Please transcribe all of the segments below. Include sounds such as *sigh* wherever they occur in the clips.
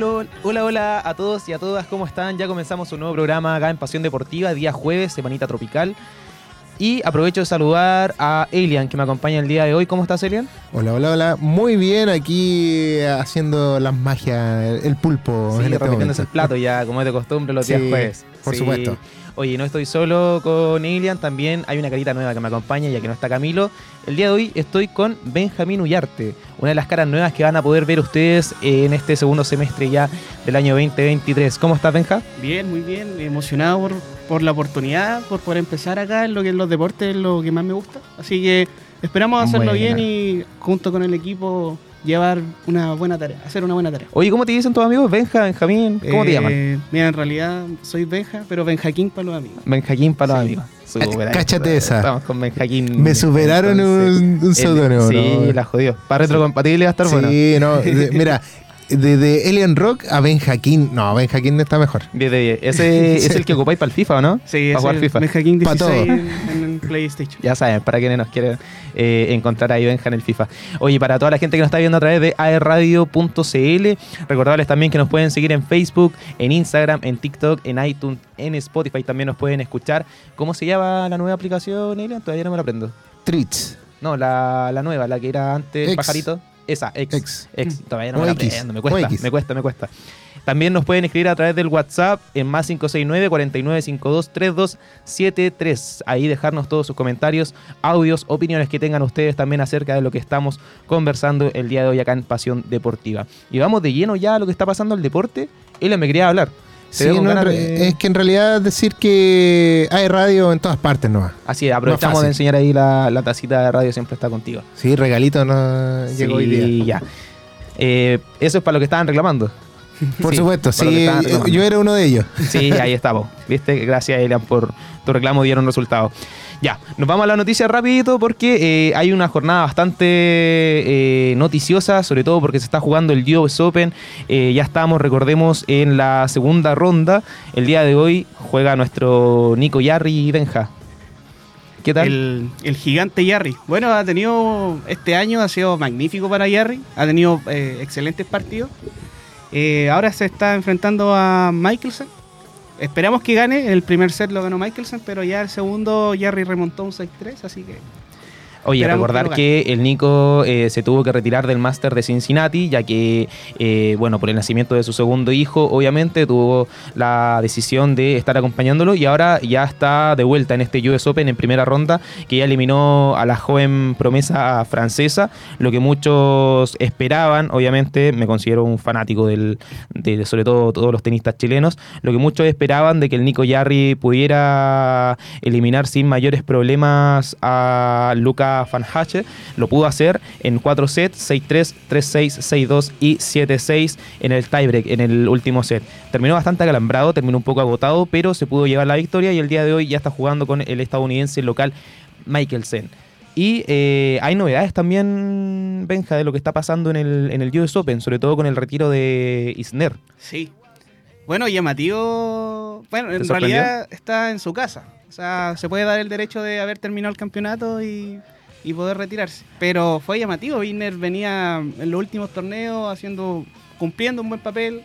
Hola, hola, hola a todos y a todas, ¿cómo están? Ya comenzamos un nuevo programa acá en Pasión Deportiva, día jueves, semanita tropical. Y aprovecho de saludar a Elian, que me acompaña el día de hoy. ¿Cómo estás, Elian? Hola, hola, hola. Muy bien, aquí haciendo las magias, el pulpo. Sí, en este repitiéndose momento. el plato ya, como es de costumbre, los días Sí, jueves. por supuesto. Oye, no estoy solo con Elian, también hay una carita nueva que me acompaña, ya que no está Camilo. El día de hoy estoy con Benjamín Ullarte, una de las caras nuevas que van a poder ver ustedes en este segundo semestre ya del año 2023. ¿Cómo estás, Benja? Bien, muy bien, emocionado por, por la oportunidad, por poder empezar acá en lo que es los deportes, es lo que más me gusta. Así que esperamos hacerlo bien y junto con el equipo llevar una buena tarea, hacer una buena tarea. Oye, ¿cómo te dicen tus amigos? Benja, Benjamín, ¿cómo te Eh, llaman? Mira, en realidad soy Benja, pero Benjaquín para los amigos. Benjaquín para los sí. amigos. Súper, ahí Cáchate esa. Estamos con Benjaquín. Me superaron Entonces, un, un el- seudónimo. Sí, ¿no? la jodió. Para retrocompatible va a estar Sí, bueno. no. de- *laughs* mira, de, de Alien Rock a Ben Jaquín. No, Ben Jaquín está mejor. 10 de 10. Ese Sí. *laughs* es el que ocupáis para el FIFA, ¿o no? Sí, Para jugar ese FIFA. Benjaquín Pa' 16 todo. en, en PlayStation. Ya saben, para quienes nos quieren eh, encontrar ahí Benja en el FIFA. Oye, para toda la gente que nos está viendo a través de aerradio.cl, recordarles también que nos pueden seguir en Facebook, en Instagram, en TikTok, en iTunes, en Spotify también nos pueden escuchar. ¿Cómo se llama la nueva aplicación, Elian? Todavía no me la aprendo. Treats. No, la, la nueva, la que era antes el X. pajarito. Esa, X. X. X. Todavía no O me la X. aprendo, me cuesta, X. me cuesta, me cuesta. También nos pueden escribir a través del WhatsApp en más 569 4952 3273. Ahí dejarnos todos sus comentarios, audios, opiniones que tengan ustedes también acerca de lo que estamos conversando el día de hoy acá en Pasión Deportiva. Y vamos de lleno ya a lo que está pasando al deporte. Él me quería hablar. Sí, no, de- es que en realidad decir que hay radio en todas partes no Así es, aprovechamos de enseñar ahí la, la tacita de radio, siempre está contigo. Sí, regalito no llegó hoy día. Ya. Eh, eso es para lo que estaban reclamando. *laughs* Por Sí, supuesto, sí, yo era uno de ellos. Sí, ahí estamos. ¿Viste? Gracias, Elian, por tu reclamo, dieron resultados. Ya, nos vamos a la noticia rapidito porque eh, hay una jornada bastante eh, noticiosa, sobre todo porque se está jugando el US Open. Eh, ya estamos, recordemos, en la segunda ronda. El día de hoy juega nuestro Nico Yarri y Benja. ¿Qué tal? El, el gigante Yarry. Bueno, ha tenido, este año ha sido magnífico para Yarry, ha tenido eh, excelentes partidos. Eh, ahora se está enfrentando a Michelson. Esperamos que gane, el primer set lo ganó Michelson, pero ya el segundo Yarry remontó un 6-3, así que Oye, Esperamos recordar que el Nico eh, se tuvo que retirar del Master de Cincinnati, ya que, eh, bueno, por el nacimiento de su segundo hijo, obviamente tuvo la decisión de estar acompañándolo y ahora ya está de vuelta en este US Open en primera ronda, que ya eliminó a la joven promesa francesa, lo que muchos esperaban, obviamente, me considero un fanático del, de, sobre todo todos los tenistas chilenos, lo que muchos esperaban de que el Nico Yarri pudiera eliminar sin mayores problemas a Luca Van Hache, lo pudo hacer en 4 sets, 6-3, 3-6, 6-2 y 7-6 en el tiebreak, en el último set. Terminó bastante acalambrado, terminó un poco agotado, pero se pudo llevar la victoria y el día de hoy ya está jugando con el estadounidense local Michelsen. Y eh, hay novedades también, Benja, de lo que está pasando en el, en el US Open, sobre todo con el retiro de Isner. sí. Bueno, llamativo. Bueno, en realidad está en su casa. O sea, se puede dar el derecho de haber terminado el campeonato y, y poder retirarse. Pero fue llamativo. Wiener venía en los últimos torneos haciendo, cumpliendo un buen papel.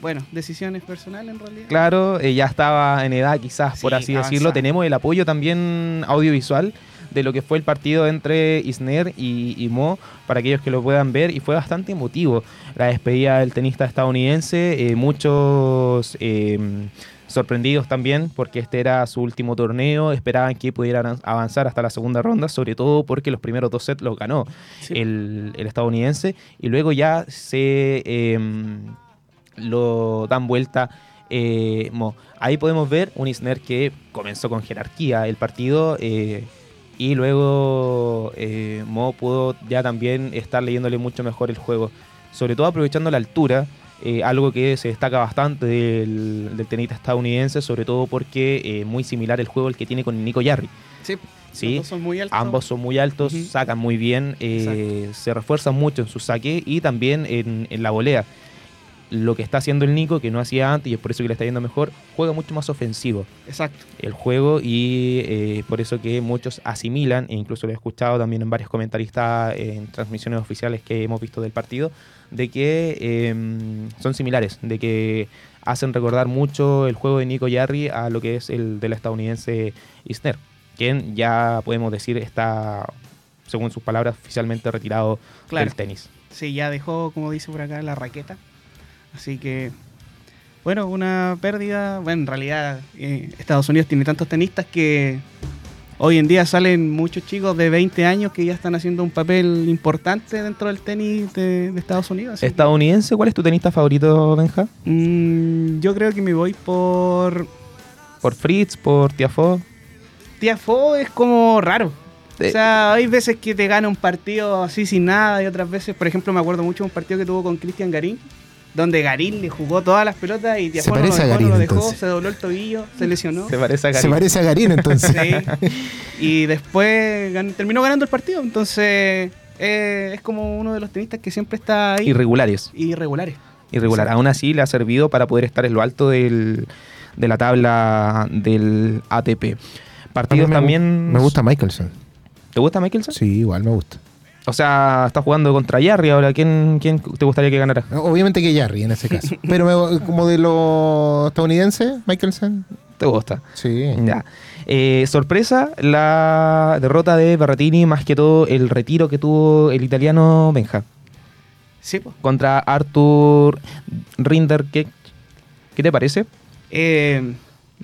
Bueno, decisiones personales en realidad. Claro, eh, ya estaba en edad quizás, por Sí, así decirlo. Tenemos el apoyo también audiovisual de lo que fue el partido entre Isner y, y Mo, para aquellos que lo puedan ver, y fue bastante emotivo la despedida del tenista estadounidense. eh, muchos eh, sorprendidos también, porque este era su último torneo, esperaban que pudieran avanzar hasta la segunda ronda, sobre todo porque los primeros dos sets los ganó Sí. el, el estadounidense, y luego ya se em, lo dan vuelta eh, Mo. Ahí podemos ver un Isner que comenzó con jerarquía el partido eh, y luego eh, Mo pudo ya también estar leyéndole mucho mejor el juego, sobre todo aprovechando la altura. Eh, algo que se destaca bastante del, del tenista estadounidense, sobre todo porque eh, muy similar el juego el que tiene con Nico Yarri. Sí. ¿sí? Dos son muy altos. Ambos son muy altos, sacan muy bien, eh, se refuerzan mucho en su saque y también en, en la volea. lo que está haciendo el Nico, que no hacía antes y es por eso que le está yendo mejor, juega mucho más ofensivo Exacto. el juego y eh, por eso que muchos asimilan, e incluso lo he escuchado también en varios comentaristas en transmisiones oficiales que hemos visto del partido, de que eh, son similares, de que hacen recordar mucho el juego de Nico Yarri a lo que es el del estadounidense Isner, quien ya podemos decir está, según sus palabras, oficialmente retirado Claro. del tenis. Sí, ya dejó, como dice por acá, la raqueta. Así que, bueno, una pérdida. Bueno, en realidad, eh, Estados Unidos tiene tantos tenistas que hoy en día salen muchos chicos de 20 años que ya están haciendo un papel importante dentro del tenis de, de Estados Unidos. Estadounidense, ¿cuál es tu tenista favorito, Benja? mm, yo creo que me voy por. ¿Por Fritz? ¿Por Tiafoe? Tiafo es como raro. O sea, hay veces que te gana un partido así sin nada y otras veces, por ejemplo, me acuerdo mucho de un partido que tuvo con Cristian Garín, donde Garín le jugó todas las pelotas y Tiafoe lo parece a dejó, no Garín, lo dejó, entonces. se dobló el tobillo, se lesionó. Se parece a Se Gary. parece a Garín entonces. Sí. *laughs* Y después gan- terminó ganando el partido, entonces eh, es como uno de los tenistas que siempre está ahí. Irregulares. irregulares. irregular. Exacto. Aún así le ha servido para poder estar en lo alto del, de la tabla del ATP. A Partidos me también. Me gusta Michelson. ¿Te gusta Mickelson? Sí, igual me gusta. O sea, está jugando contra Yarri ahora. ¿Quién, quién te gustaría que ganara? Obviamente que Jarry en ese *laughs* caso. Pero me- como de los estadounidenses, Michelson. ¿Te gusta? Sí. Ya. Eh, sorpresa, la derrota de Berrettini, más que todo el retiro que tuvo el italiano Benja Sí, pues. contra Arthur Rinderknecht. ¿Qué te parece? Eh,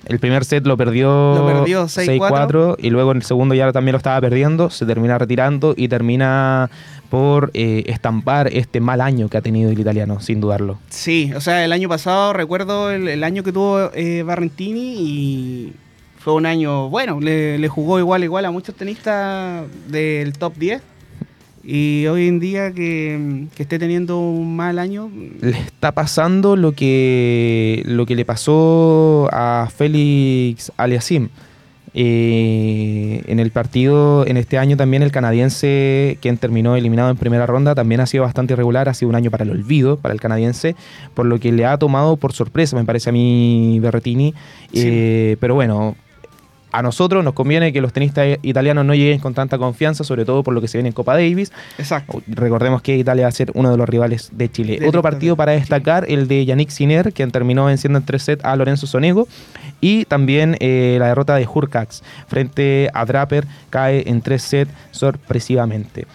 El primer set lo perdió, Lo perdió 6-4. 6-4 y luego en el segundo ya también lo estaba perdiendo, se termina retirando y termina por eh, estampar este mal año que ha tenido el italiano, sin dudarlo. Sí, o sea, el año pasado recuerdo el, el año que tuvo eh, Barrentini y fue un año bueno, le, le jugó igual igual a muchos tenistas del top 10 y hoy en día que, que esté teniendo un mal año, Le está pasando lo que, lo que le pasó a Félix Aliasim. Eh, en el partido, en este año también el canadiense, quien terminó eliminado en primera ronda, también ha sido bastante irregular, ha sido un año para el olvido para el canadiense, por lo que le ha tomado por sorpresa, me parece a mí Berretini. Sí. Eh, pero bueno, a nosotros nos conviene que los tenistas italianos no lleguen con tanta confianza, sobre todo por lo que se viene en Copa Davis. exacto. Recordemos que Italia va a ser uno de los rivales de Chile. De Otro partido para destacar, el de Yannick Sinner, quien terminó venciendo en tres sets a Lorenzo Sonego. Y también eh, la derrota de Hurkacz frente a Draper cae en tres sets sorpresivamente.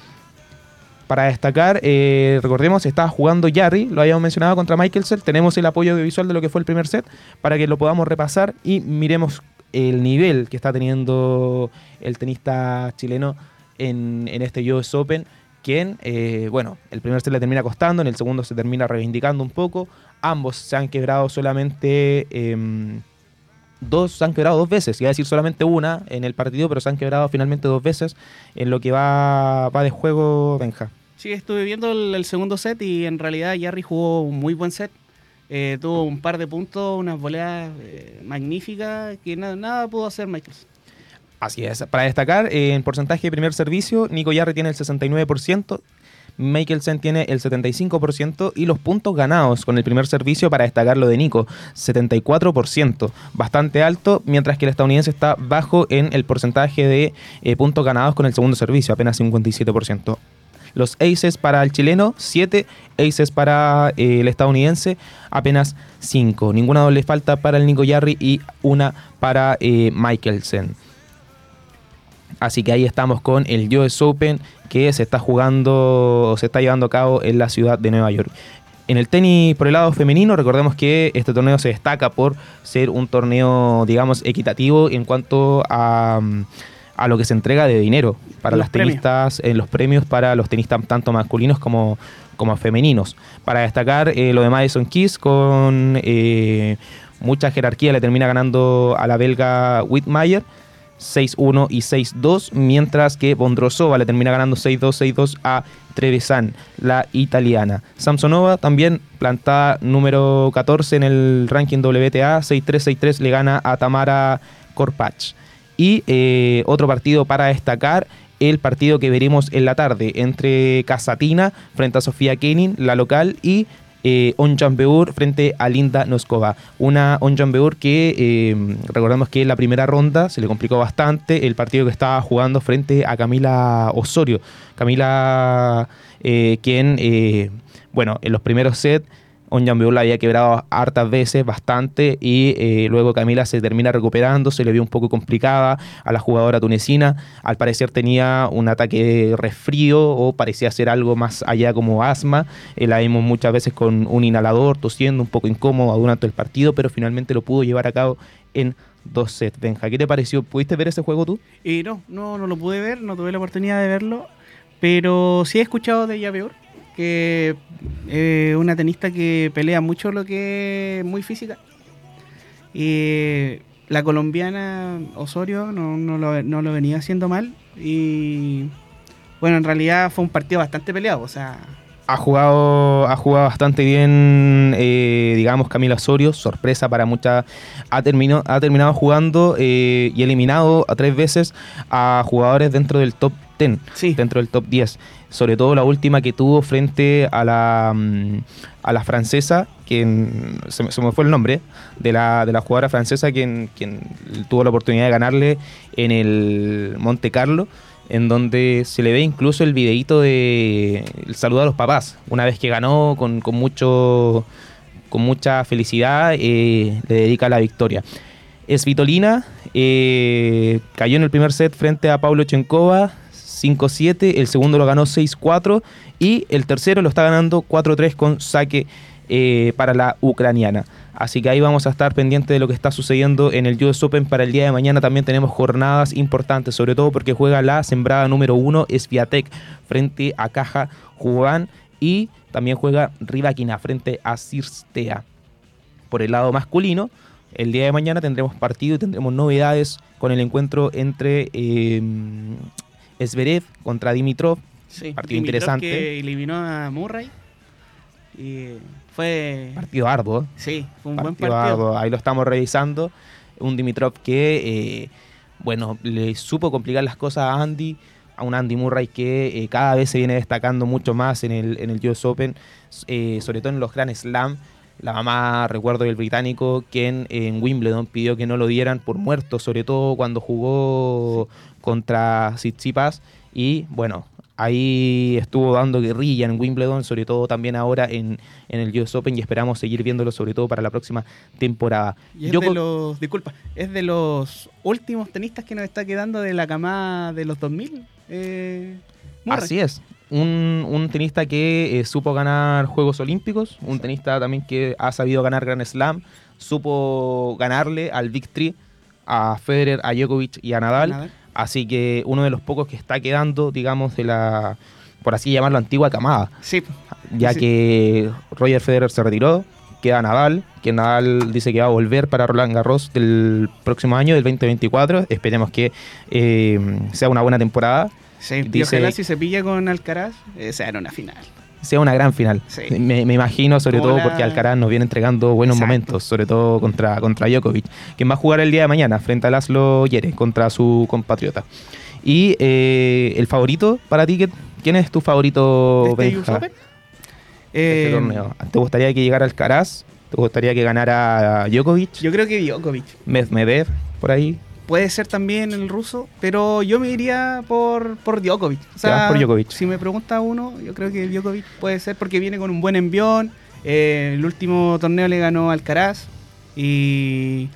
Para destacar, eh, recordemos, estaba jugando Jarry, lo habíamos mencionado contra Michelsen. Tenemos el apoyo audiovisual de lo que fue el primer set para que lo podamos repasar y miremos el nivel que está teniendo el tenista chileno en, en este US Open. Quien, eh, bueno, el primer set le termina costando, en el segundo se termina reivindicando un poco. Ambos se han quebrado solamente. em, dos se han quebrado dos veces, iba a decir solamente una en el partido, pero se han quebrado finalmente dos veces en lo que va, va de juego Benja. Sí, estuve viendo el, el segundo set y en realidad Jarry jugó un muy buen set. Eh, tuvo un par de puntos, unas voleas eh, magníficas que nada, pudo hacer Michaels. Así es. Para destacar, eh, en porcentaje de primer servicio, Nico Yarri tiene el 69%, Mikkelsen tiene el 75% y los puntos ganados con el primer servicio para destacar lo de Nico, 74%, bastante alto, mientras que el estadounidense está bajo en el porcentaje de eh, puntos ganados con el segundo servicio, apenas 57%. Los aces para el chileno, 7 aces para eh, el estadounidense, apenas 5. Ninguna doble falta para el Nico Yarri y una para eh, Mikkelsen. Así que ahí estamos con el US Open que se está jugando, se está llevando a cabo en la ciudad de Nueva York. En el tenis por el lado femenino, recordemos que este torneo se destaca por ser un torneo, digamos, equitativo en cuanto a, mm, a lo que se entrega de dinero para Los las tenistas, en los premios para los tenistas tanto masculinos como, como femeninos. Para destacar eh, lo de Madison Keys con eh, mucha jerarquía le termina ganando a la belga Whitmire 6-1 y 6-2, mientras que Bondrosova le termina ganando 6-2, 6-2 a Trevisan, la italiana. Samsonova también plantada número 14 en el ranking WTA, 6-3, 6-3 le gana a Tamara Korpach. Y eh, otro partido para destacar, el partido que veremos en la tarde entre Casatina frente a Sofía Kenin, la local, y eh, Onjambeur frente a Linda Noskova. Una Onjambeur que eh, recordamos que en la primera ronda se le complicó bastante el partido que estaba jugando frente a Camila Osorio. Camila, eh, quien, bueno, en los primeros sets Onjambeur la había quebrado hartas veces, bastante, y eh, luego Camila se termina recuperando, se le vio un poco complicada a la jugadora tunecina. Al parecer tenía un ataque de resfrío o parecía ser algo más allá como asma. Eh, la vimos muchas veces con un inhalador, tosiendo, un poco incómodo durante el partido, pero finalmente lo pudo llevar a cabo en dos sets. Benja, ¿qué te pareció? ¿Pudiste ver ese juego tú? Y no, no, no lo pude ver, no tuve la oportunidad de verlo, pero sí he escuchado de ella peor, que eh, una tenista que pelea mucho lo que es muy física. Y la colombiana Osorio no, no lo, no lo venía haciendo mal y bueno, en realidad fue un partido bastante peleado, o sea, Ha jugado, ha jugado bastante bien, eh, digamos, Camila Osorio, sorpresa para muchas. Ha, terminado ha terminado jugando eh, y eliminado a tres veces a jugadores dentro del top 10, Sí. dentro del top 10. Sobre todo la última que tuvo frente a la, mm, a la francesa, quien se, me- fue el nombre, de la, de la jugadora francesa, quien, quien tuvo la oportunidad de ganarle en el Monte Carlo en donde se le ve incluso el videíto de el saludo a los papás, una vez que ganó con, con mucho con mucha felicidad, eh, le dedica la victoria. Svitolina eh, cayó en el primer set frente a Pablo Chenkova 5-7, el segundo lo ganó 6-4 y el tercero lo está ganando 4-3 con saque eh, para la ucraniana. Así que ahí vamos a estar pendientes de lo que está sucediendo en el US Open. Para el día de mañana también tenemos jornadas importantes, sobre todo porque juega la sembrada número uno, Sviatek, frente a Caja Juan y también juega Rivaquina frente a Cirstea. Por el lado masculino, el día de mañana tendremos partido y tendremos novedades con el encuentro entre eh, Zverev contra Dimitrov. sí, Partido Dimitrov interesante. que eliminó a Murray y fue Partido arduo. sí, fue un buen partido partido. arduo. Ahí lo estamos revisando. Un Dimitrov que, eh, bueno, le supo complicar las cosas a Andy. A un Andy Murray que eh, cada vez se viene destacando mucho más en el, en el US Open, eh, sobre todo en los Grand Slam. La mamá, recuerdo del británico, quien en Wimbledon pidió que no lo dieran por muerto, sobre todo cuando jugó contra Tsitsipas. Y bueno, ahí estuvo dando guerrilla en Wimbledon, sobre todo también ahora en, en el US Open y esperamos seguir viéndolo sobre todo para la próxima temporada. Y es Yo de los, disculpa, es de los últimos tenistas que nos está quedando de la camada de los 2000. Eh. Así es. Un, un tenista que eh, supo ganar Juegos Olímpicos, un tenista también que ha sabido ganar Grand Slam, supo ganarle al Big Three, a Federer, a Djokovic y a Nadal. Nadal. Así que uno de los pocos que está quedando, digamos, de la, por así llamarlo, antigua camada. Sí, Ya Sí. que Roger Federer se retiró, queda Nadal, que Nadal dice que va a volver para Roland Garros del próximo año, del 2024. Esperemos que eh, sea una buena temporada, sí. Y Dice- ojalá si se pilla con Alcaraz, eh, sea en una final. Sea una gran final. Sí. Me, me imagino, sobre todo porque Alcaraz nos viene entregando buenos Exacto. momentos, sobre todo contra, contra Djokovic, quien va a jugar el día de mañana frente a Laszlo Yere, contra su compatriota. Y eh, el favorito para ti, ¿qué- ¿quién es tu favorito, ¿De este Open? este Eh, torneo? ¿Te gustaría que llegara Alcaraz? ¿Te gustaría que ganara Djokovic? Yo creo que Djokovic. Medvedev, por ahí. Puede ser también el ruso, pero yo me iría por, por Djokovic. O por Djokovic. Si me pregunta uno, yo creo que Djokovic puede ser porque viene con un buen envión. eh, el último torneo le ganó Alcaraz. Y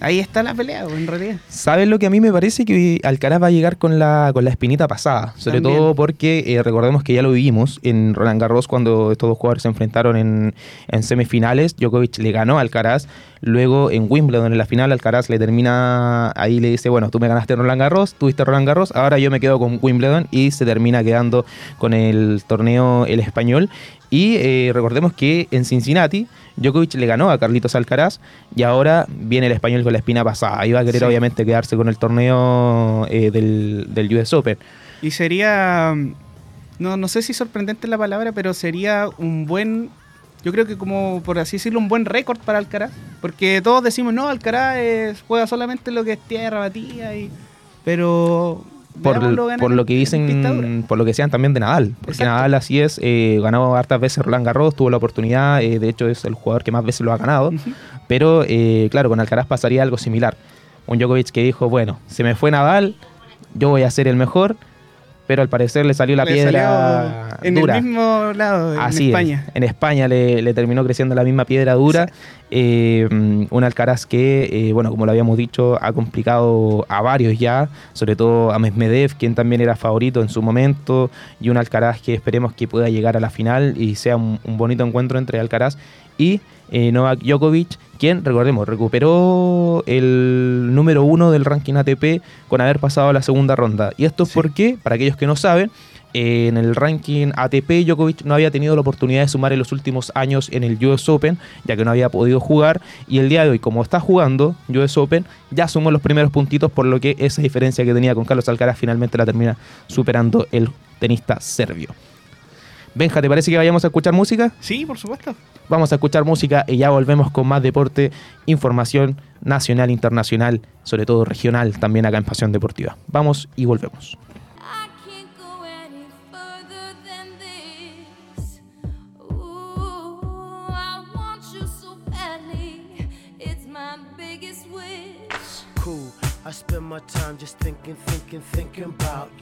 ahí está la pelea, en realidad. ¿Sabes lo que a mí me parece? Que Alcaraz va a llegar con la, con la espinita pasada. Sobre También. todo porque eh, recordemos que ya lo vivimos en Roland Garros cuando estos dos jugadores se enfrentaron en, en semifinales. Djokovic le ganó a Alcaraz. Luego en Wimbledon, en la final, Alcaraz le termina. Ahí le dice: Bueno, tú me ganaste Roland Garros, tuviste Roland Garros, ahora yo me quedo con Wimbledon. Y se termina quedando con el torneo el español. Y eh, recordemos que en Cincinnati, Djokovic le ganó a Carlitos Alcaraz y ahora viene el español con la espina pasada. Va a querer Sí. obviamente quedarse con el torneo eh, del, del US Open. Y sería, no, no sé si sorprendente es la palabra, pero sería un buen, yo creo que como por así decirlo, un buen récord para Alcaraz. Porque todos decimos, no, Alcaraz es- juega solamente lo que es tierra batida, y, pero por, lo que dicen, por lo que decían también de Nadal. Porque Exacto. Nadal así es, eh, ganó hartas veces Roland Garros, tuvo la oportunidad, eh, de hecho es el jugador que más veces lo ha ganado. Pero eh, claro, con Alcaraz pasaría algo similar. Un Djokovic que dijo, bueno, se me fue Nadal, yo voy a ser el mejor, pero al parecer le salió la Le piedra salió en dura. el mismo lado, Así en es. España. En España le, le terminó creciendo la misma piedra dura. Eh, un Alcaraz que, eh, bueno, como lo habíamos dicho, ha complicado a varios ya, sobre todo a Medvedev, quien también era favorito en su momento, y un Alcaraz que esperemos que pueda llegar a la final y sea un, un bonito encuentro entre Alcaraz y eh, Novak Djokovic, quien, recordemos, recuperó el número uno del ranking ATP con haber pasado a la segunda ronda. Y esto es Sí. porque, para aquellos que no saben, eh, en el ranking ATP, Djokovic no había tenido la oportunidad de sumar en los últimos años en el US Open, ya que no había podido jugar. Y el día de hoy, como está jugando US Open, ya sumó los primeros puntitos, por lo que esa diferencia que tenía con Carlos Alcaraz finalmente la termina superando el tenista serbio. Benja, ¿te parece que vayamos a escuchar música? Sí, por supuesto. Vamos a escuchar música y ya volvemos con más deporte, información nacional, internacional, sobre todo regional, también acá en Pasión Deportiva. Vamos y volvemos. I can't go any further than this. Ooh, I want you so badly. It's my biggest wish. cool. I spend my time just thinking, thinking, thinking about you.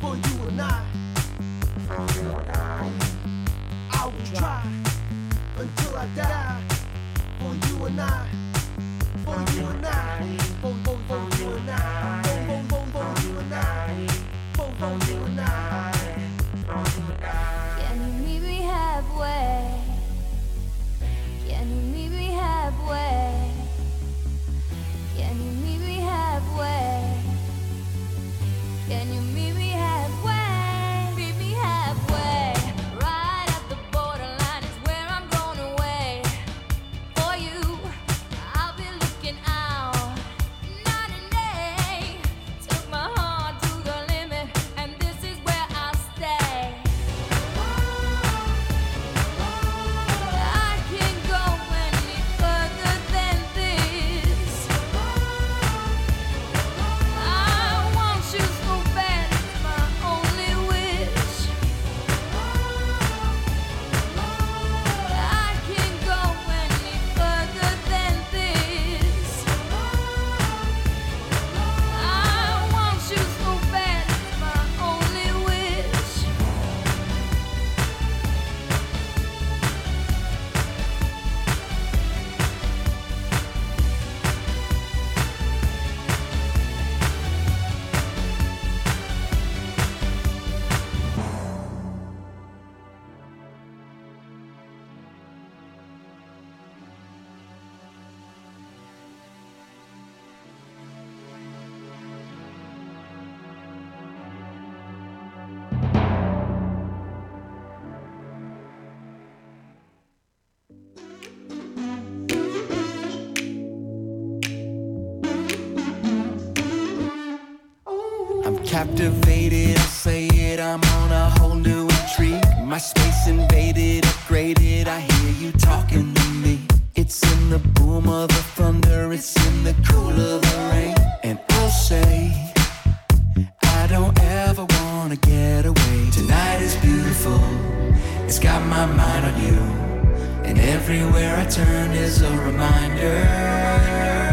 for you and I. For you and I. I will try until I die for you and I. For you and I. For, for, for you and I. For, for, for, you and I. For, for you and I. My space invaded, upgraded, I hear you talking to me. It's in the boom of the thunder, it's in the cool of the rain. And I'll say, I don't ever wanna get away. Tonight is beautiful, it's got my mind on you. And everywhere I turn is a reminder.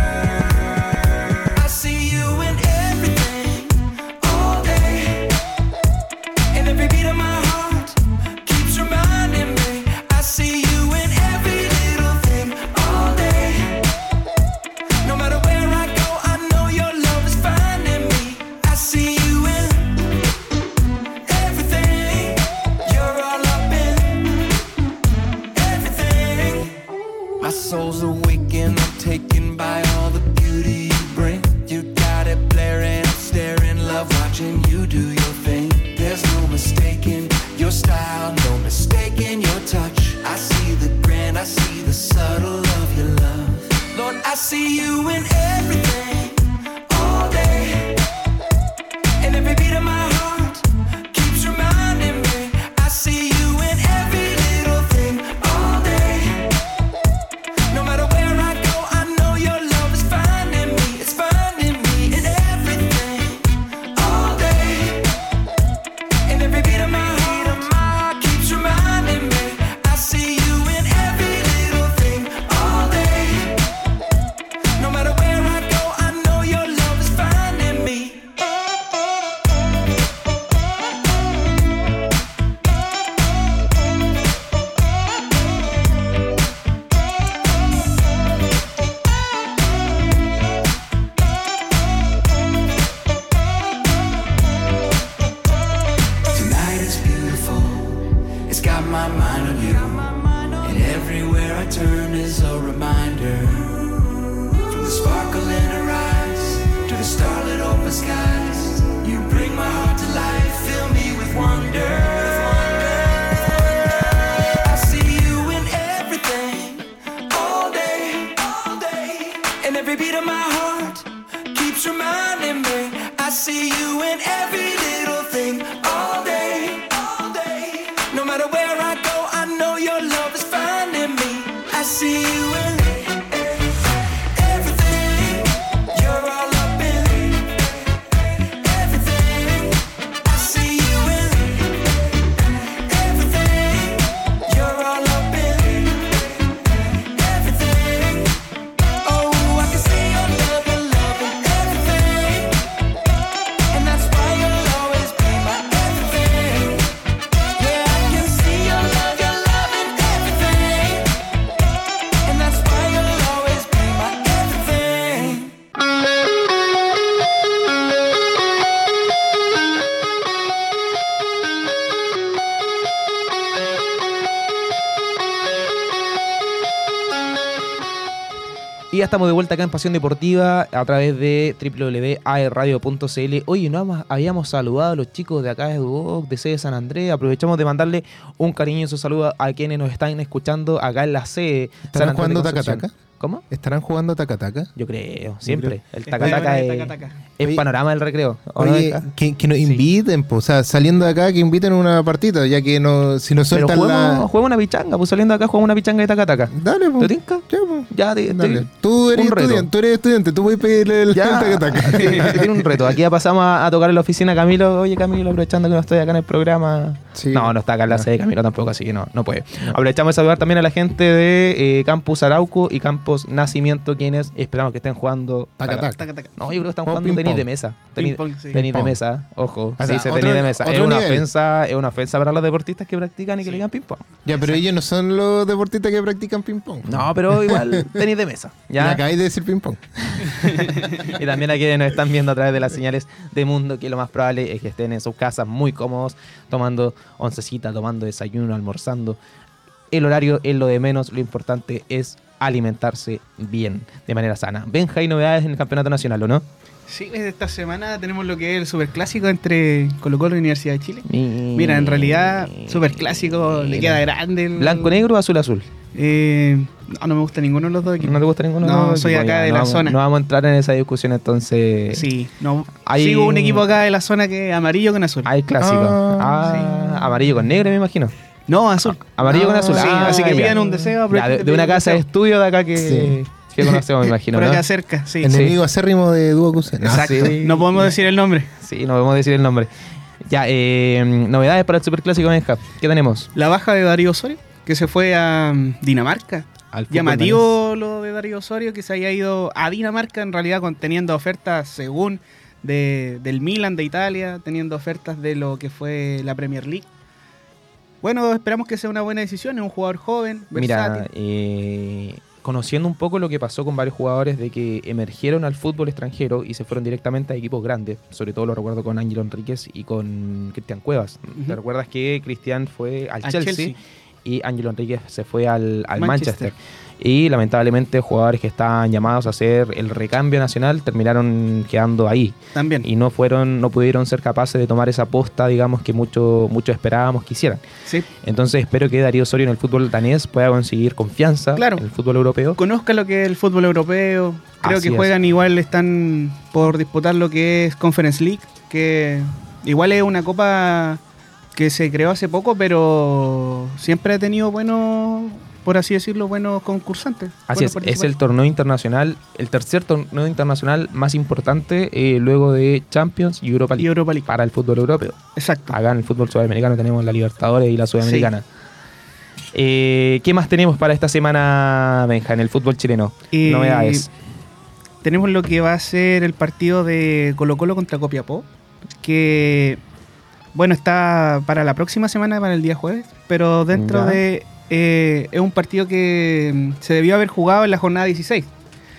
Ya estamos de vuelta acá en Pasión Deportiva a través de www.aerradio.cl. Oye, no habíamos saludado a los chicos de acá de Duoc, de sede San Andrés. Aprovechamos de mandarle un cariñoso saludo a quienes nos están escuchando acá en la sede. San ¿Estarán Andrés de jugando Concepción. taca-taca? ¿Cómo? ¿Estarán jugando taca-taca? Yo creo, siempre. El tacataca es, taca-taca. es Oye, panorama del recreo. ¿o no, que, que nos inviten, po, o sea, saliendo de acá, que inviten una partida, ya que no, si nos Pero sueltan juguemos, la... juguemos una pichanga, pues saliendo de acá jugamos una pichanga de tacataca. Dale, po. ¿Te tinca? Ya, po. Ya, te, te- Dale. Tú eres estudiante, tú eres estudiante, tú puedes pedirle el, *laughs* taca-taca. *laughs* tiene tiene un reto. Aquí ya pasamos a, a tocar en la oficina Camilo. Oye, Camilo, aprovechando que no estoy acá en el programa. Sí. No, no está acá en la No. sede Camilo tampoco, así que no, no puede. Aprovechamos de saludar también a la gente de eh, Campus Arauco y Campus Nacimiento, quienes esperamos que estén jugando. Taca-taca. Taca-taca. No, yo creo que están jugando tenis pong. de mesa. Tenis, Ping pong, sí. tenis de mesa, ojo. O se dice tenis de mesa. Es una, nivel. ofensa, es una ofensa para los deportistas que practican y que le digan ping-pong. Ya, pero ellos no son los deportistas que practican ping-pong. No, pero *laughs* igual tenis de mesa. Me ¿ya? acabáis de decir ping-pong. *laughs* y también a quienes nos están viendo a través de las señales de mundo, que lo más probable es que estén en sus casas muy cómodos, tomando oncecita, tomando desayuno, almorzando. El horario es lo de menos, lo importante es alimentarse bien, de manera sana. Benja, hay novedades en el campeonato nacional, ¿o no? Sí, desde esta semana tenemos lo que es el superclásico entre Colo Colo y Universidad de Chile. Mi- Mira, en realidad, superclásico, le queda grande. el- Blanco, negro, azul, azul. Eh, no, no me gusta ninguno de los dos equipos. ¿No te gusta ninguno? No, soy acá Ya, de no la vamos- zona. No vamos a entrar en esa discusión entonces. Sí, no. Hay- Sigo un equipo acá de la zona que es amarillo con azul. Hay clásico. Ah, Ah, amarillo con negro, me imagino. No, azul. Amarillo con Ah, azul. sí, Ah, así que ya. pidan un deseo. Ya, de, de una casa de estudio de acá que, Sí. que conocemos, me imagino. Por ¿no? acá cerca, sí. Enemigo acérrimo de Dúo Cusen. Exacto. sí. No podemos decir el nombre. Sí, no podemos decir el nombre. Ya, eh, novedades para el Superclásico Benja. ¿Qué tenemos? La baja de Darío Osorio, que se fue a mm, Dinamarca. Al fútbol Llamativo lo de Darío Osorio, que se haya ido a Dinamarca, en realidad con- teniendo ofertas según de, del Milan de Italia, teniendo ofertas de lo que fue la Premier League. Bueno, esperamos que sea una buena decisión, es un jugador joven, Mira, versátil. eh, conociendo un poco lo que pasó con varios jugadores de que emergieron al fútbol extranjero y se fueron directamente a equipos grandes, sobre todo lo recuerdo con Ángelo Enríquez y con Cristian Cuevas. ¿Te recuerdas que Cristian fue al, Al Chelsea, Chelsea. y Ángelo Enríquez se fue al, al Manchester. Manchester? Y lamentablemente jugadores que estaban llamados a hacer el recambio nacional terminaron quedando ahí También. y no fueron no pudieron ser capaces de tomar esa posta digamos que mucho mucho esperábamos que hicieran Sí. entonces espero que Darío Osorio en el fútbol danés pueda conseguir confianza Claro. en el fútbol europeo. Conozca lo que es el fútbol europeo. Creo Así que es. juegan igual, están por disputar lo que es Conference League, que igual es una copa que se creó hace poco, pero siempre ha tenido buenos, por así decirlo, buenos concursantes. Así buenos es, es el torneo internacional, el tercer torneo internacional más importante eh, luego de Champions y Europa Y League Europa League. para el fútbol europeo. Exacto. Acá en el fútbol sudamericano tenemos la Libertadores y la Sudamericana. Eh, ¿Qué más tenemos para esta semana, Benja, en el fútbol chileno? Y Novedades. Tenemos lo que va a ser el partido de Colo Colo contra Copiapó, que bueno, está para la próxima semana, para el día jueves, pero dentro Ya. de... eh, es un partido que mm, se debió haber jugado en la jornada 16.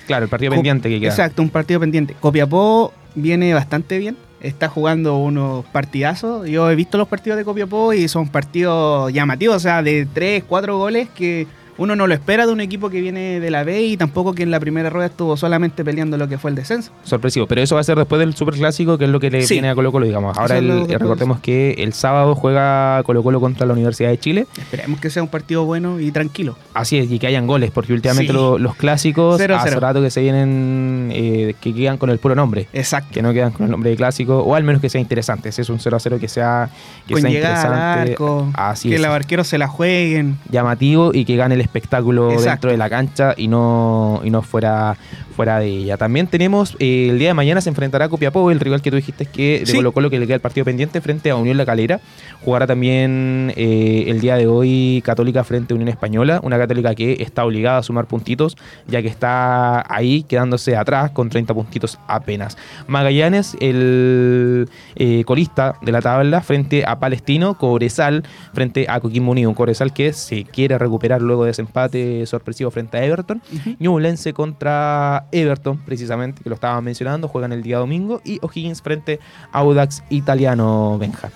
Claro, el partido Co- pendiente que queda. Exacto, un partido pendiente. Copiapó viene bastante bien. Está jugando unos partidazos. Yo he visto los partidos de Copiapó y son partidos llamativos, o sea, de 3, 4 goles que uno no lo espera de un equipo que viene de la B y tampoco que en la primera rueda estuvo solamente peleando lo que fue el descenso. Sorpresivo, pero eso va a ser después del Superclásico, que es lo que le Sí. viene a Colo Colo, digamos. Ahora el- después. recordemos que el sábado juega Colo Colo contra la Universidad de Chile. Esperemos que sea un partido bueno y tranquilo. Así es, y que hayan goles, porque últimamente Sí. los clásicos Cero, hace cero. rato que se vienen, eh, que quedan con el puro nombre. Exacto. Que no quedan con el nombre de clásico, o al menos que sea interesante. Si es un 0 a 0 que sea, que Con sea llegada al interesante. arco, Así que es. los arqueros se la jueguen. llamativo y que gane el espectáculo Exacto. dentro de la cancha y no, y no fuera, fuera de ella. También tenemos, eh, el día de mañana se enfrentará a Copiapó, el rival que tú dijiste que de Sí. Colo Colo que le queda el partido pendiente frente a Unión La Calera. Jugará también eh, el día de hoy Católica frente a Unión Española, una Católica que está obligada a sumar puntitos ya que está ahí quedándose atrás con 30 puntitos apenas. Magallanes, el eh, colista de la tabla frente a Palestino, Cobresal frente a Coquimbo Unido, un Cobresal que se quiere recuperar luego de ese empate sorpresivo frente a Everton. Ñublense contra Everton, precisamente, que lo estaban mencionando, juegan el día domingo. Y O'Higgins frente a Audax Italiano, Benja.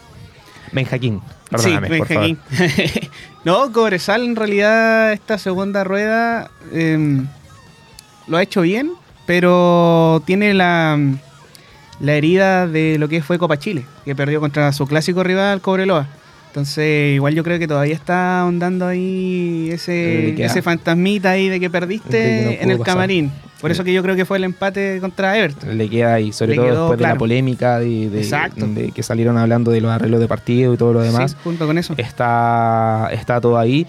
Benja King, perdóname, sí, por favor. *laughs* No, Cobresal en realidad esta segunda rueda em, lo ha hecho bien, pero tiene la, la herida de lo que fue Copa Chile, que perdió contra su clásico rival Cobreloa. Entonces, igual yo creo que todavía está ahondando ahí ese, ese fantasmita ahí de que perdiste De que no en el pasar. camarín. Por eso que yo creo que fue el empate contra Everton. Le queda ahí, sobre Le todo quedó después de la polémica de, de- Exacto. de que salieron hablando de los arreglos de partido y todo lo demás. Sí, junto con eso. está, está todo ahí.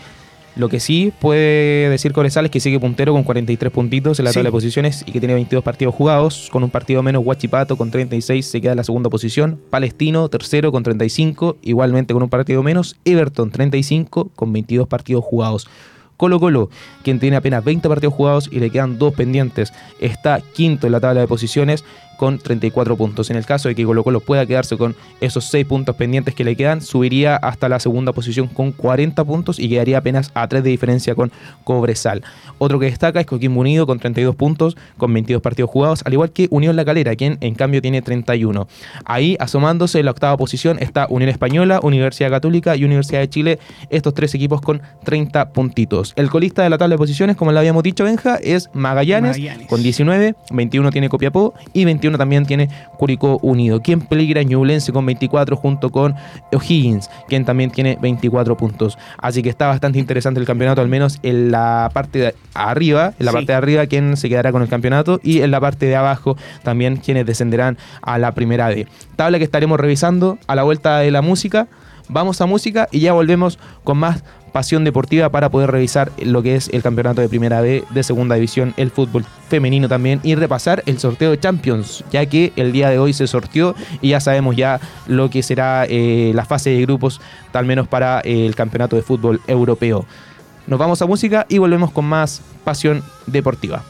Lo que sí puede decir Cobresal es que sigue puntero con 43 puntitos en la Sí. tabla de posiciones y que tiene 22 partidos jugados. Con un partido menos, Huachipato con 36 se queda en la segunda posición. Palestino, tercero con 35, igualmente con un partido menos. Everton, 35 con 22 partidos jugados. Colo Colo, quien tiene apenas 20 partidos jugados y le quedan dos pendientes, está quinto en la tabla de posiciones con 34 puntos. En el caso de que Colo Colo pueda quedarse con esos 6 puntos pendientes que le quedan, subiría hasta la segunda posición con 40 puntos y quedaría apenas a 3 de diferencia con Cobresal. Otro que destaca es Coquimbo Unido con 32 puntos, con 22 partidos jugados, al igual que Unión La Calera, quien en cambio tiene 31. Ahí, asomándose en la octava posición, está Unión Española, Universidad Católica y Universidad de Chile, estos tres equipos con 30 puntitos. El colista de la tabla de posiciones, como le habíamos dicho, Benja, es Magallanes, Magallanes. con 19, 21 tiene Copiapó y 21 también tiene Curicó Unido. Quien peligra Ñublense con 24 junto con O'Higgins, quien también tiene 24 puntos. Así que está bastante interesante el campeonato, al menos en la parte de arriba, en la Sí. parte de arriba, quien se quedará con el campeonato y en la parte de abajo también quienes descenderán a la primera D. Tabla que estaremos revisando a la vuelta de la música. Vamos a música y ya volvemos con más pasión deportiva para poder revisar lo que es el campeonato de primera B de segunda división, el fútbol femenino también y repasar el sorteo de Champions, ya que el día de hoy se sorteó y ya sabemos ya lo que será eh, la fase de grupos, tal menos para eh, el campeonato de fútbol europeo. Nos vamos a música y volvemos con más pasión deportiva.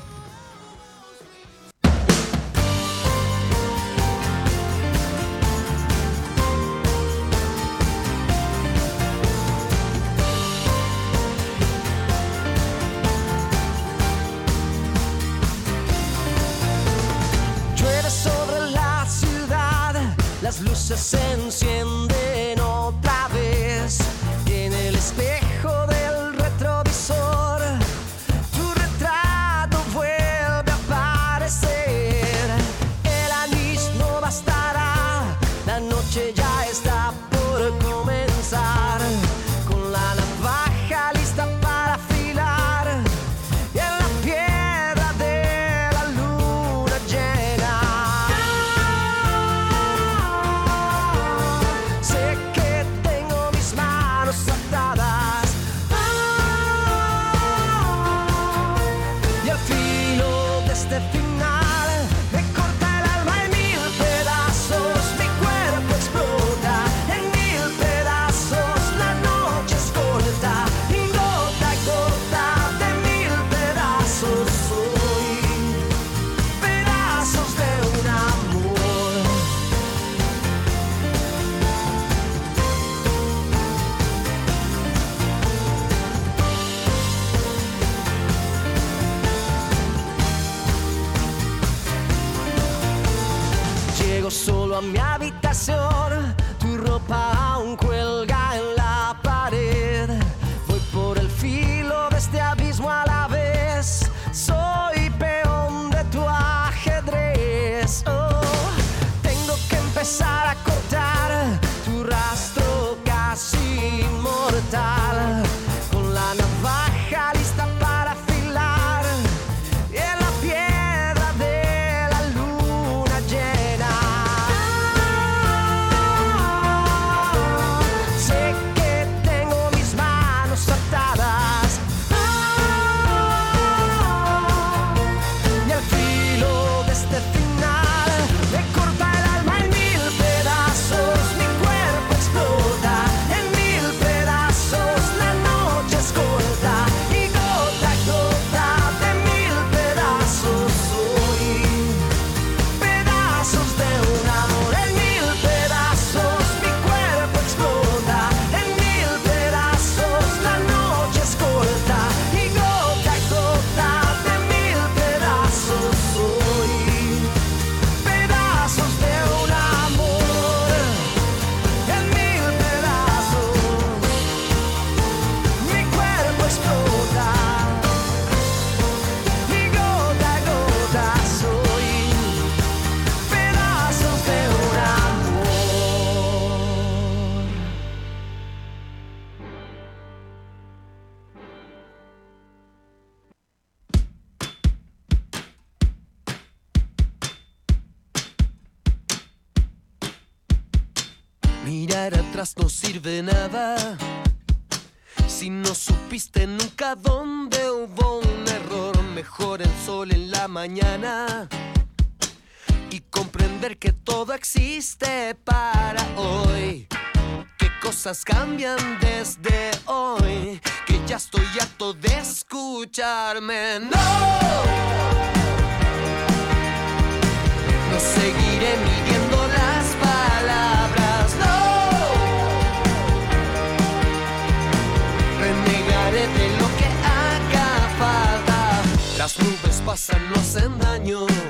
No sirve nada. Si no supiste nunca dónde hubo un error, mejor el sol en la mañana y comprender que todo existe para hoy. Que cosas cambian desde hoy, que ya estoy harto de escucharme. No, no seguiré midiendo las palabras. Pasan, no hacen daño.